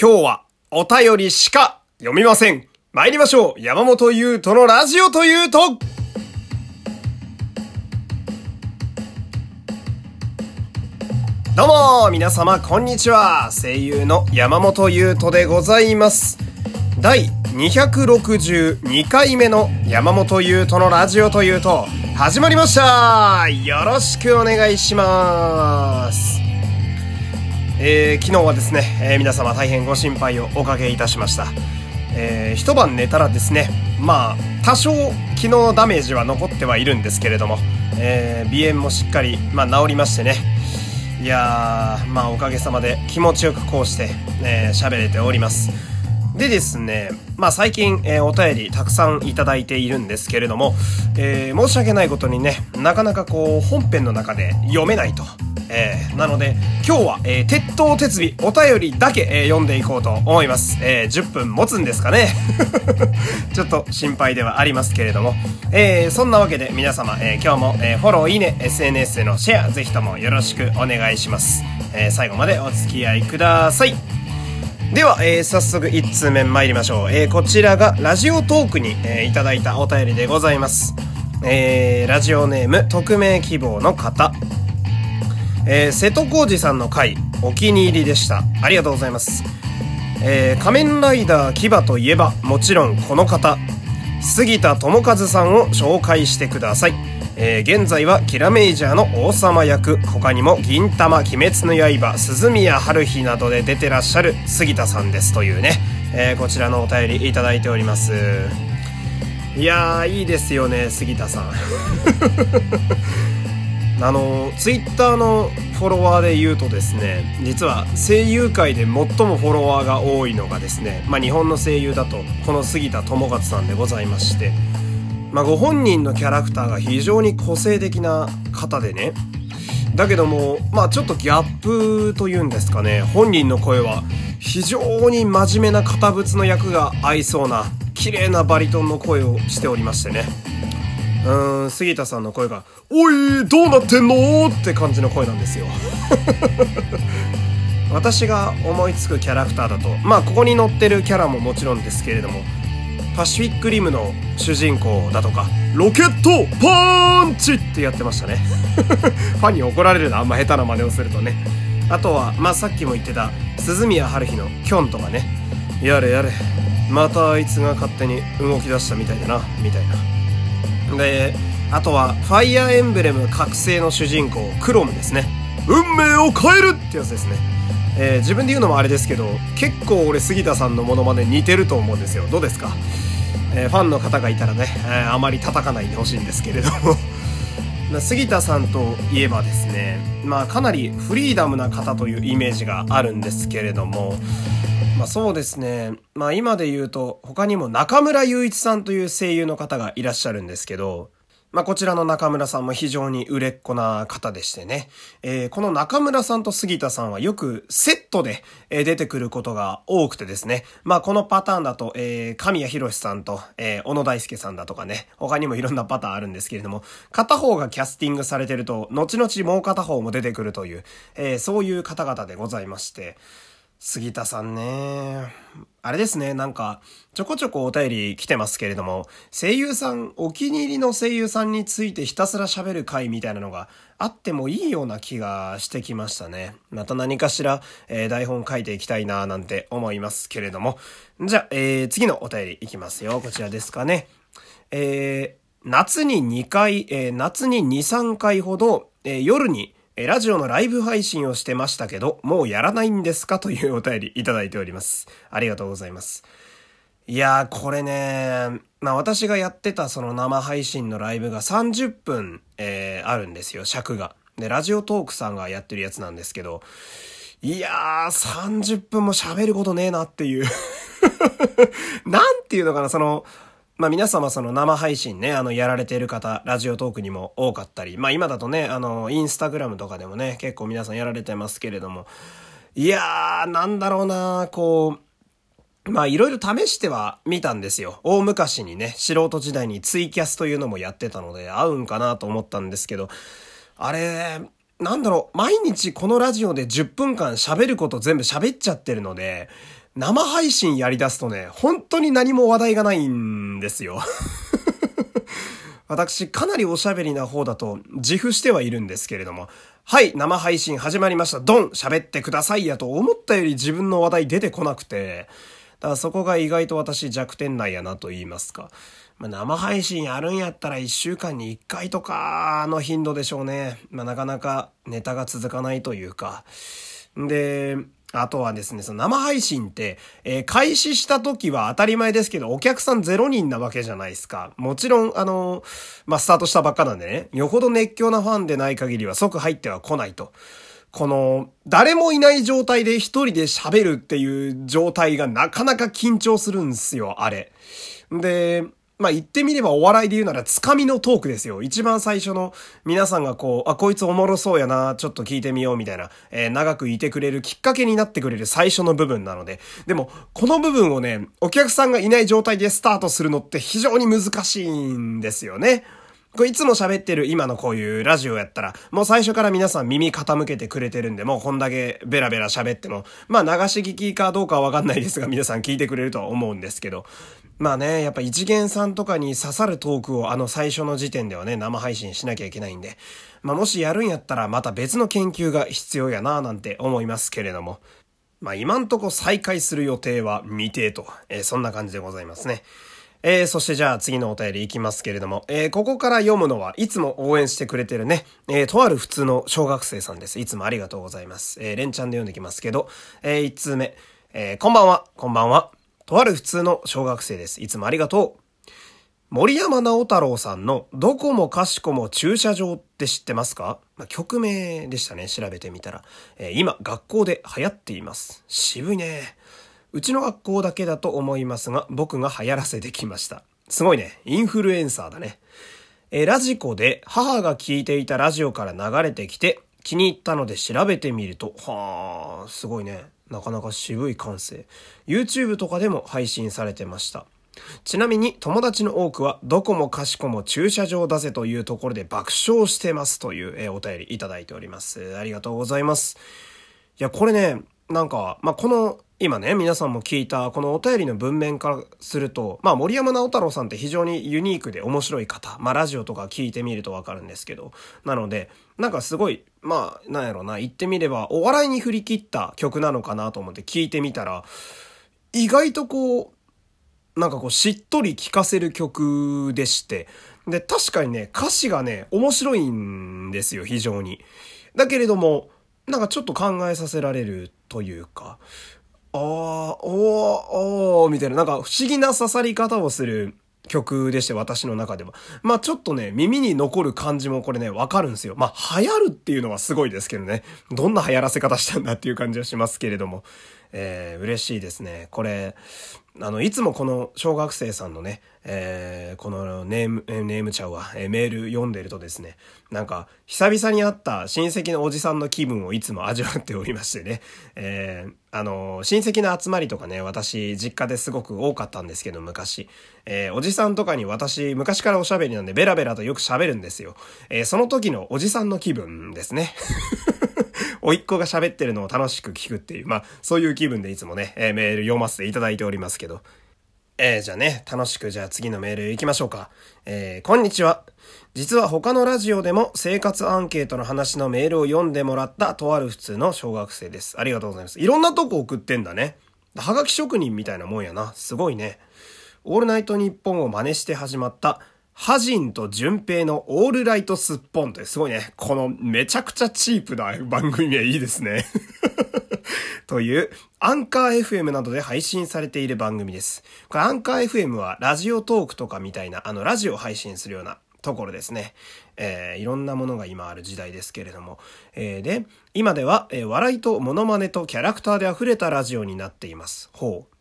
今日はお便りしか読みません。参りましょう。山本優斗のラジオというと、どうも皆様こんにちは。声優の山本優斗でございます。第262回目の山本優斗のラジオというと、始まりましたよろしくお願いしますえー、昨日はですね、えー、皆様大変ご心配をおかけいたしました。えー、一晩寝たらですね、まあ、多少昨日のダメージは残ってはいるんですけれども、えー、鼻炎もしっかり、まあ、治りましてね、いやー、まあおかげさまで気持ちよくこうして、えー、喋れております。でですね、まあ最近、えー、お便りたくさんいただいているんですけれども、えー、申し訳ないことにね、なかなかこう本編の中で読めないと。えー、なので、今日は、えー、鉄頭鉄尾、お便りだけ、えー、読んでいこうと思います。え、10分持つんですかね？ちょっと心配ではありますけれども。え、そんなわけで皆様、え、今日も、え、フォロー、いいね、SNS でのシェア、ぜひともよろしくお願いします。え、最後までお付き合いください。では、えー、早速1通目参りましょう。えー、こちらがラジオトークに、えー、いただいたお便りでございます。えー、ラジオネーム、匿名希望の方。えー、瀬戸康史さんの回、お気に入りでした。ありがとうございます。えー、仮面ライダー牙といえば、もちろんこの方、杉田智和さんを紹介してください。えー、現在はキラメイジャーの王様役、他にも銀玉、鬼滅の刃、鈴宮春日などで出てらっしゃる杉田さんですというね、えー、こちらのお便りいただいております。いやー、いいですよね、杉田さん。あの、ツイッターのフォロワーで言うとですね、実は声優界で最もフォロワーが多いのがですね、まあ日本の声優だと、この杉田智勝さんでございまして、まあご本人のキャラクターが非常に個性的な方でね、だけども、まあちょっとギャップというんですかね、本人の声は非常に真面目な堅物の役が合いそうな、綺麗なバリトンの声をしておりましてね。うーん、杉田さんの声が、おい、どうなってんのって感じの声なんですよ。私が思いつくキャラクターだと、まあ、ここに載ってるキャラももちろんですけれども、パシフィックリムの主人公だとか、ロケットパンチってやってましたね。ファンに怒られるな、あんま下手な真似をするとね。あとは、まあ、さっきも言ってた、鈴宮春日のキョンとかね。やれやれ。またあいつが勝手に動き出したみたいだな、みたいな。で、あとは、ファイアーエンブレム覚醒の主人公、クロムですね。運命を変えるってやつですね。えー、自分で言うのもあれですけど、結構俺杉田さんのモノマネ似てると思うんですよ。どうですか？えー、ファンの方がいたらね、えー、あまり叩かないでほしいんですけれども 杉田さんといえばですね、まあかなりフリーダムな方というイメージがあるんですけれども、まあそうですね。まあ今で言うと、他にも中村雄一さんという声優の方がいらっしゃるんですけど、まあこちらの中村さんも非常に売れっ子な方でしてね。えー、この中村さんと杉田さんはよくセットで出てくることが多くてですね。まあこのパターンだと、えー、神谷博さんと、えー、小野大輔さんだとかね。他にもいろんなパターンあるんですけれども、片方がキャスティングされてると、後々もう片方も出てくるという、えー、そういう方々でございまして、杉田さんね。あれですね、なんか、ちょこちょこお便り来てますけれども、声優さん、お気に入りの声優さんについてひたすら喋る回みたいなのがあってもいいような気がしてきましたね。また何かしら、えー、台本書いていきたいななんて思いますけれども。じゃあ、えー、次のお便りいきますよ。こちらですかね。えー、夏に2回、えー、夏に2、3回ほど、えー、夜に、えラジオのライブ配信をしてましたけど、もうやらないんですか？というお便りいただいております。ありがとうございます。いやー、これね、まあ私がやってたその生配信のライブが30分、えー、あるんですよ、尺が。で、ラジオトークさんがやってるやつなんですけど、いやー、30分も喋ることねえなっていう なんていうのかな、その、まあ皆様その生配信ね、あのやられている方、ラジオトークにも多かったり、まあ今だとね、あの、インスタグラムとかでもね、結構皆さんやられてますけれども、いやー、なんだろうなこう、まあいろいろ試しては見たんですよ。大昔にね、素人時代にツイキャスというのもやってたので合うんかなと思ったんですけど、あれ、なんだろう、毎日このラジオで10分間喋ること全部喋っちゃってるので、生配信やり出すとね、本当に何も話題がないんですよ。私、かなりおしゃべりな方だと自負してはいるんですけれども、はい、生配信始まりました。ドン喋ってくださいやと思ったより自分の話題出てこなくて、だからそこが意外と私弱点内やなと言いますか。まあ、生配信やるんやったら1週間に1回とかの頻度でしょうね。まあ、なかなかネタが続かないというか。で、あとはですね、その生配信って、えー、開始した時は当たり前ですけど、お客さん0人なわけじゃないですか。もちろん、あのー、まあ、スタートしたばっかなんでね、よほど熱狂なファンでない限りは即入っては来ないと。この、誰もいない状態で一人で喋るっていう状態がなかなか緊張するんすよ、あれ。で、まあ言ってみればお笑いで言うならつかみのトークですよ。一番最初の皆さんがこう、あ、こいつおもろそうやな、ちょっと聞いてみようみたいな、えー、長くいてくれるきっかけになってくれる最初の部分なので。でも、この部分をね、お客さんがいない状態でスタートするのって非常に難しいんですよね。これいつも喋ってる今のこういうラジオやったら、もう最初から皆さん耳傾けてくれてるんで、もうこんだけベラベラ喋っても、まあ流し聞きかどうかはわかんないですが、皆さん聞いてくれるとは思うんですけど、まあね、やっぱ一元さんとかに刺さるトークをあの最初の時点ではね、生配信しなきゃいけないんで、まあもしやるんやったらまた別の研究が必要やなぁなんて思いますけれども、まあ今んとこ再開する予定は未定と、えー、そんな感じでございますね。えー、そしてじゃあ次のお便りいきますけれども、えー、ここから読むのはいつも応援してくれてるね、えー、とある普通の小学生さんです。いつもありがとうございます。えー、連チャンで読んできますけど、えー、1通目、えー、こんばんは、こんばんは。とある普通の小学生です。いつもありがとう。森山直太郎さんのどこもかしこも駐車場って知ってますか、まあ、曲名でしたね。調べてみたら。えー、今、学校で流行っています。渋いね。うちの学校だけだと思いますが、僕が流行らせてきました。すごいね。インフルエンサーだね。えラジコで母が聞いていたラジオから流れてきて、気に入ったので調べてみると、はあ、すごいね。なかなか渋い感性。YouTube とかでも配信されてました。ちなみに友達の多くはどこもかしこも駐車場だぜというところで爆笑してますという、えお便りいただいております。ありがとうございます。いや、これね、なんか、まあ、この今ね、皆さんも聞いた、このお便りの文面からすると、まあ、森山直太朗さんって非常にユニークで面白い方。まあ、ラジオとか聞いてみるとわかるんですけど。なので、なんかすごい、まあ、なんやろな、言ってみれば、お笑いに振り切った曲なのかなと思って聞いてみたら、意外とこう、なんかこう、しっとり聴かせる曲でして。で、確かにね、歌詞がね、面白いんですよ、非常に。だけれども、なんかちょっと考えさせられるというか、ああ、おー、おー、みたいな、なんか不思議な刺さり方をする曲でして、私の中では。まあちょっとね、耳に残る感じもこれね、わかるんですよ。まあ流行るっていうのはすごいですけどね。どんな流行らせ方したんだっていう感じはしますけれども。えー、嬉しいですね。これ、あの、いつもこの小学生さんのね、えー、このネーム、ネームちゃうわ、えー、メール読んでるとですね、なんか、久々に会った親戚のおじさんの気分をいつも味わっておりましてね、えー、あの、親戚の集まりとかね、私、実家ですごく多かったんですけど、昔。えー、おじさんとかに私、昔からおしゃべりなんで、ベラベラとよく喋るんですよ。えー、その時のおじさんの気分ですね。おいっ子が喋ってるのを楽しく聞くっていう、まあ、そういう気分でいつもね、えー、メール読ませていただいておりますけど。えー、じゃあね、楽しくじゃあ次のメール行きましょうか。えー、こんにちは。実は他のラジオでも生活アンケートの話のメールを読んでもらったとある普通の小学生です。ありがとうございます。いろんなとこ送ってんだね。はがき職人みたいなもんやな。すごいね。オールナイトニッポンを真似して始まったハジンと順平のオールライトスッポンってすごいね。このめちゃくちゃチープな番組名いいですね。という、アンカー FM などで配信されている番組です。これアンカー FM はラジオトークとかみたいな、あのラジオ配信するようなところですね。えー、いろんなものが今ある時代ですけれども。えー、で、今では、えー、笑いとモノマネとキャラクターで溢れたラジオになっています。ほう。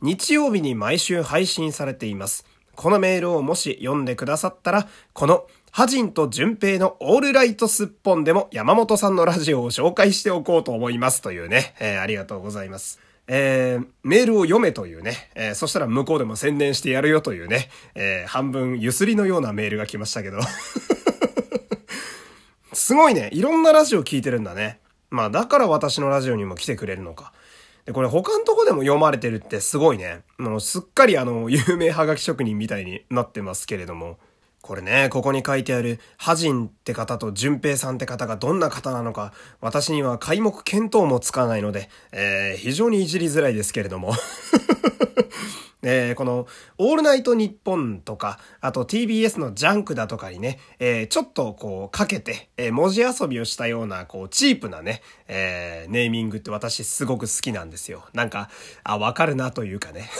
日曜日に毎週配信されています。このメールをもし読んでくださったら、このハジンと順平のオールライトスッポンでも山本さんのラジオを紹介しておこうと思いますというね、えー、ありがとうございます。えー、メールを読めというね、えー、そしたら向こうでも宣伝してやるよというね、え、半分ゆすりのようなメールが来ましたけど。すごいね。いろんなラジオ聞いてるんだね。まあだから私のラジオにも来てくれるのか。で、これ他のとこでも読まれてるってすごいね。もうすっかりあの、有名はがき職人みたいになってますけれども。これね、ここに書いてある、ハジンって方と淳平さんって方がどんな方なのか、私には皆目見当もつかないので、えー、非常にいじりづらいですけれども。えー、この、オールナイトニッポンとか、あと TBS のジャンクだとかにね、えー、ちょっとこう、かけて、えー、文字遊びをしたような、こう、チープなね、え、ネーミングって私すごく好きなんですよ。なんか、あ、わかるなというかね。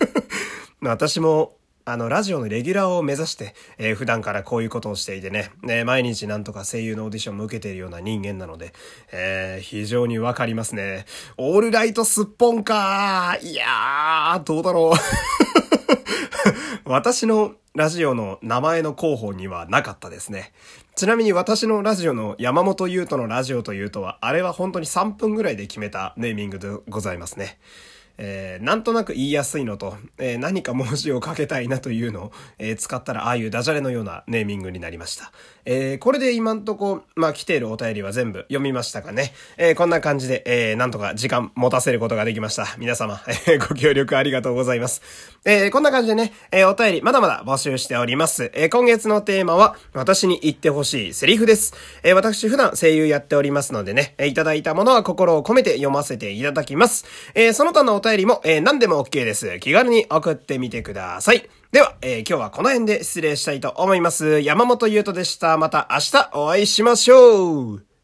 私も、あの、ラジオのレギュラーを目指して、えー、普段からこういうことをしていてね、ね毎日なんとか声優のオーディションも受けているような人間なので、えー、非常にわかりますね。オールライトすっぽんかいやー、どうだろう。私のラジオの名前の候補にはなかったですね。ちなみに私のラジオの山本優斗のラジオというとは、あれは本当に3分ぐらいで決めたネーミングでございますね。えー、なんとなく言いやすいのと、えー、何か文字をかけたいなというのを、えー、使ったら、ああいうダジャレのようなネーミングになりました。えー、これで今んとこ、まあ、来ているお便りは全部読みましたかね。えー、こんな感じで、えー、なんとか時間持たせることができました。皆様、えー、ご協力ありがとうございます。えー、こんな感じでね、えー、お便りまだまだ募集しております。えー、今月のテーマは、私に言ってほしいセリフです。えー、私普段声優やっておりますのでね、えー、いただいたものは心を込めて読ませていただきます。えー、その他のお便りも、えー、何でも OK です。気軽に送ってみてください。では、えー、今日はこの辺で失礼したいと思います。山本優斗でした。また明日お会いしましょう